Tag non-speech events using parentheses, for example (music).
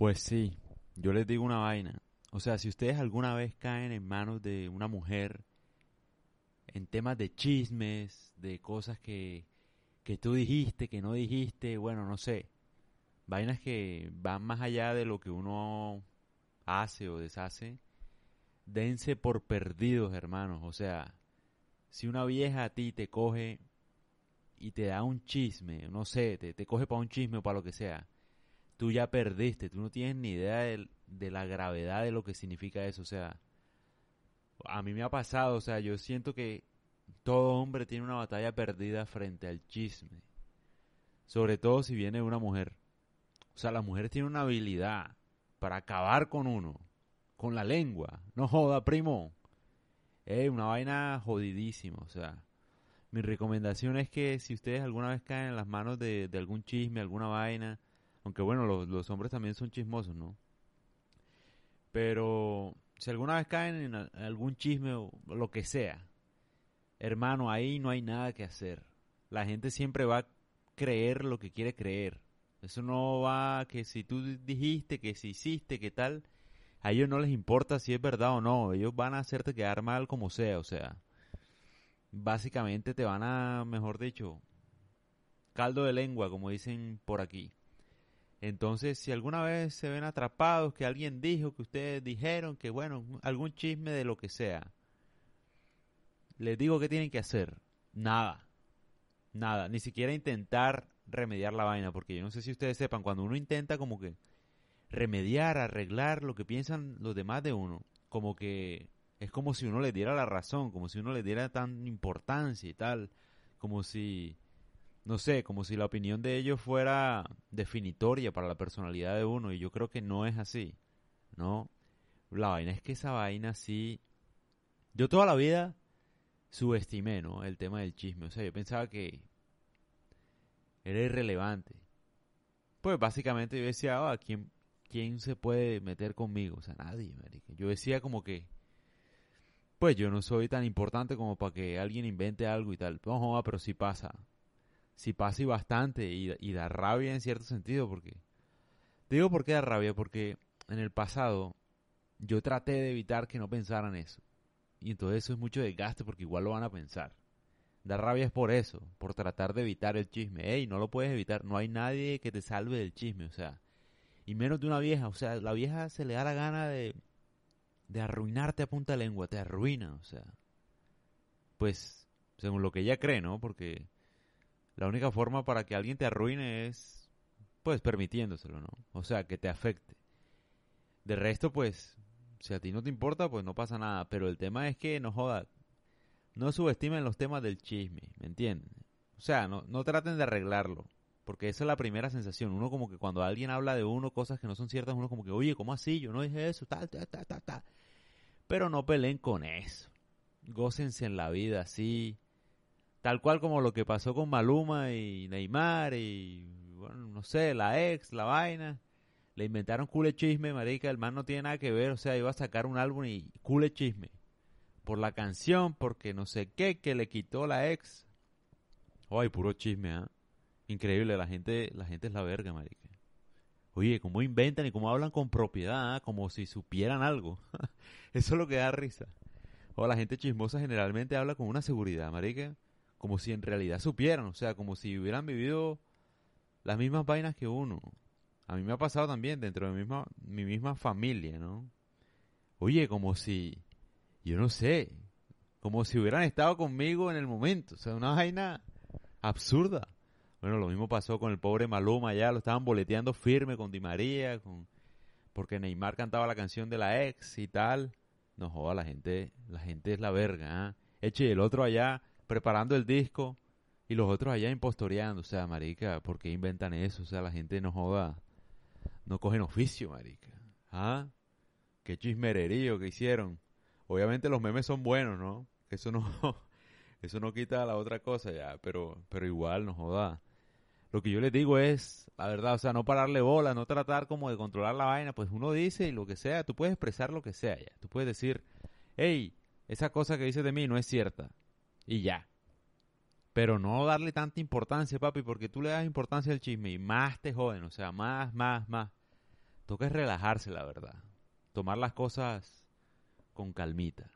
Pues sí, yo les digo una vaina. O sea, si ustedes alguna vez caen en manos de una mujer en temas de chismes, de cosas que, que tú dijiste, que no dijiste, bueno, no sé. Vainas que van más allá de lo que uno hace o deshace. Dense por perdidos, hermanos. O sea, si una vieja a ti te coge y te da un chisme, no sé, te, te coge para un chisme o para lo que sea, tú ya perdiste, tú no tienes ni idea de, de, la gravedad de lo que significa eso, o sea, a mí me ha pasado, o sea, yo siento que todo hombre tiene una batalla perdida frente al chisme, sobre todo si viene una mujer, o sea, las mujeres tienen una habilidad para acabar con uno, con la lengua, no joda, primo, es una vaina jodidísima, o sea, mi recomendación es que si ustedes alguna vez caen en las manos de, de algún chisme, alguna vaina, aunque bueno, los, hombres también son chismosos, ¿no? Pero si alguna vez caen en algún chisme o lo que sea, hermano, ahí no hay nada que hacer. La gente siempre va a creer lo que quiere creer. Eso no va que si tú dijiste, que si hiciste, que tal, a ellos no les importa si es verdad o no. Ellos van a hacerte quedar mal como sea, o sea. Básicamente te van a, mejor dicho, caldo de lengua, como dicen por aquí. Entonces, si alguna vez se ven atrapados, que alguien dijo, que ustedes dijeron, que bueno, algún chisme de lo que sea, les digo que tienen que hacer. Nada. Nada. Ni siquiera intentar remediar la vaina, porque yo no sé si ustedes sepan, cuando uno intenta como que remediar, arreglar lo que piensan los demás de uno, como que es como si uno le diera la razón, como si uno le diera tan importancia y tal, como si no sé, como si la opinión de ellos fuera definitoria para la personalidad de uno, y yo creo que no es así, ¿no? La vaina es que esa vaina sí... Yo toda la vida subestimé, ¿no? El tema del chisme, o sea, yo pensaba que era irrelevante. Pues básicamente yo decía, ah, ¿quién, ¿quién se puede meter conmigo? O sea, nadie. Yo decía como que, pues yo no soy tan importante como para que alguien invente algo y tal. No, pero sí pasa si pasa y bastante y, da rabia en cierto sentido porque digo por qué da rabia porque en el pasado yo traté de evitar que no pensaran eso y entonces eso es mucho desgaste porque igual lo van a pensar. Da rabia es por eso por tratar de evitar el chisme. Ey no lo puedes evitar no hay nadie que te salve del chisme o sea y menos de una vieja o sea la vieja se le da la gana de de arruinarte a punta lengua te arruina o sea. Pues según lo que ella cree no porque la única forma para que alguien te arruine es, pues, permitiéndoselo, ¿no? O sea, que te afecte. De resto, pues, si a ti no te importa, pues no pasa nada. Pero el tema es que, no joda, no subestimen los temas del chisme, ¿me entienden? O sea, no, no traten de arreglarlo. Porque esa es la primera sensación. Uno como que cuando alguien habla de uno cosas que no son ciertas, uno como que, oye, ¿cómo así? Yo no dije eso, tal, tal, tal, tal, tal. Pero no peleen con eso. Gócense en la vida así. Tal cual como lo que pasó con Maluma y Neymar y, bueno, no sé, la ex, la vaina. Le inventaron cule chisme, marica, el man no tiene nada que ver, o sea, iba a sacar un álbum y cule chisme. Por la canción, porque no sé qué, que le quitó la ex. Ay, puro chisme, ¿ah? Increíble, la gente, la gente es la verga, marica. Oye, cómo inventan y cómo hablan con propiedad, ¿ah? como si supieran algo. (laughs) Eso es lo que da risa. O la gente chismosa generalmente habla con una seguridad, marica como si en realidad supieran, o sea, como si hubieran vivido las mismas vainas que uno. A mí me ha pasado también dentro de mi misma, mi misma familia, ¿no? Oye, como si, yo no sé, como si hubieran estado conmigo en el momento, o sea, una vaina absurda. Bueno, lo mismo pasó con el pobre Maluma, ya lo estaban boleteando firme con Di María, con porque Neymar cantaba la canción de la ex y tal. No joda, la gente, la gente es la verga, ¿eh? Eche, el otro allá preparando el disco y los otros allá impostoreando. O sea, marica, ¿por qué inventan eso? O sea, la gente no joda, no cogen oficio, marica. ¿Ah? Qué chismererío que hicieron. Obviamente los memes son buenos, ¿no? Eso no, (laughs) eso no quita la otra cosa ya, pero, pero igual no joda. Lo que yo les digo es, la verdad, o sea, no pararle bola, no tratar como de controlar la vaina, pues uno dice y lo que sea, tú puedes expresar lo que sea ya. Tú puedes decir, hey, esa cosa que dices de mí no es cierta y ya. Pero no darle tanta importancia, papi, porque tú le das importancia al chisme y más te joden, o sea, más, más, más. toca relajarse, la verdad. Tomar las cosas con calmita.